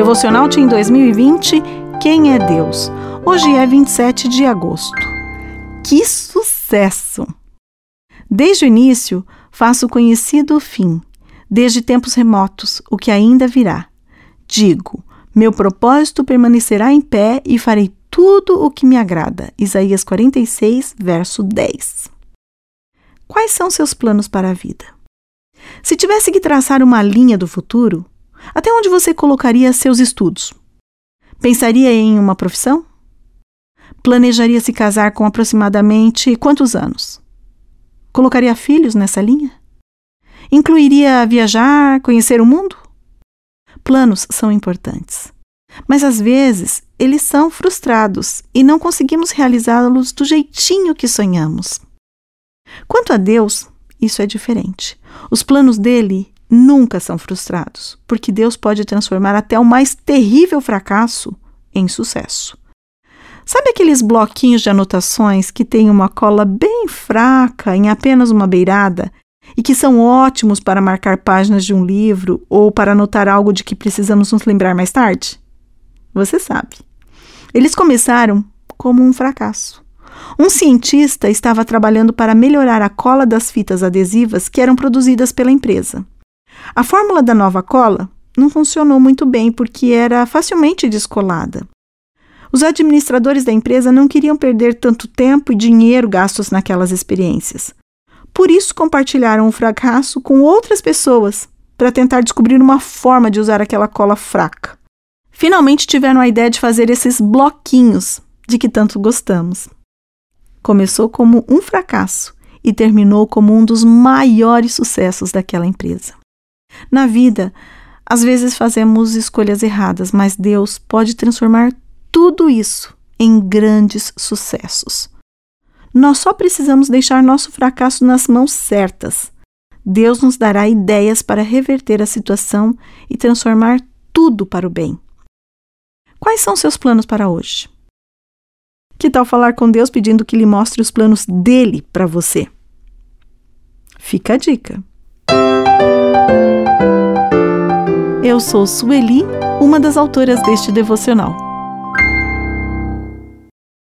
Devocional em 2020 Quem é Deus? Hoje é 27 de agosto. Que sucesso! Desde o início, faço conhecido o fim, desde tempos remotos, o que ainda virá. Digo: meu propósito permanecerá em pé e farei tudo o que me agrada. Isaías 46, verso 10. Quais são seus planos para a vida? Se tivesse que traçar uma linha do futuro, até onde você colocaria seus estudos? Pensaria em uma profissão? Planejaria se casar com aproximadamente quantos anos? Colocaria filhos nessa linha? Incluiria viajar, conhecer o mundo? Planos são importantes, mas às vezes eles são frustrados e não conseguimos realizá-los do jeitinho que sonhamos. Quanto a Deus, isso é diferente. Os planos dele nunca são frustrados, porque Deus pode transformar até o mais terrível fracasso em sucesso. Sabe aqueles bloquinhos de anotações que têm uma cola bem fraca em apenas uma beirada e que são ótimos para marcar páginas de um livro ou para anotar algo de que precisamos nos lembrar mais tarde? Você sabe. Eles começaram como um fracasso. Um cientista estava trabalhando para melhorar a cola das fitas adesivas que eram produzidas pela empresa. A fórmula da nova cola não funcionou muito bem porque era facilmente descolada. Os administradores da empresa não queriam perder tanto tempo e dinheiro gastos naquelas experiências. Por isso, compartilharam o fracasso com outras pessoas para tentar descobrir uma forma de usar aquela cola fraca. Finalmente tiveram a ideia de fazer esses bloquinhos de que tanto gostamos. Começou como um fracasso e terminou como um dos maiores sucessos daquela empresa. Na vida, às vezes fazemos escolhas erradas, mas Deus pode transformar tudo isso em grandes sucessos. Nós só precisamos deixar nosso fracasso nas mãos certas. Deus nos dará ideias para reverter a situação e transformar tudo para o bem. Quais são seus planos para hoje? Que tal falar com Deus pedindo que lhe mostre os planos dele para você? Fica a dica. Eu sou Sueli, uma das autoras deste devocional.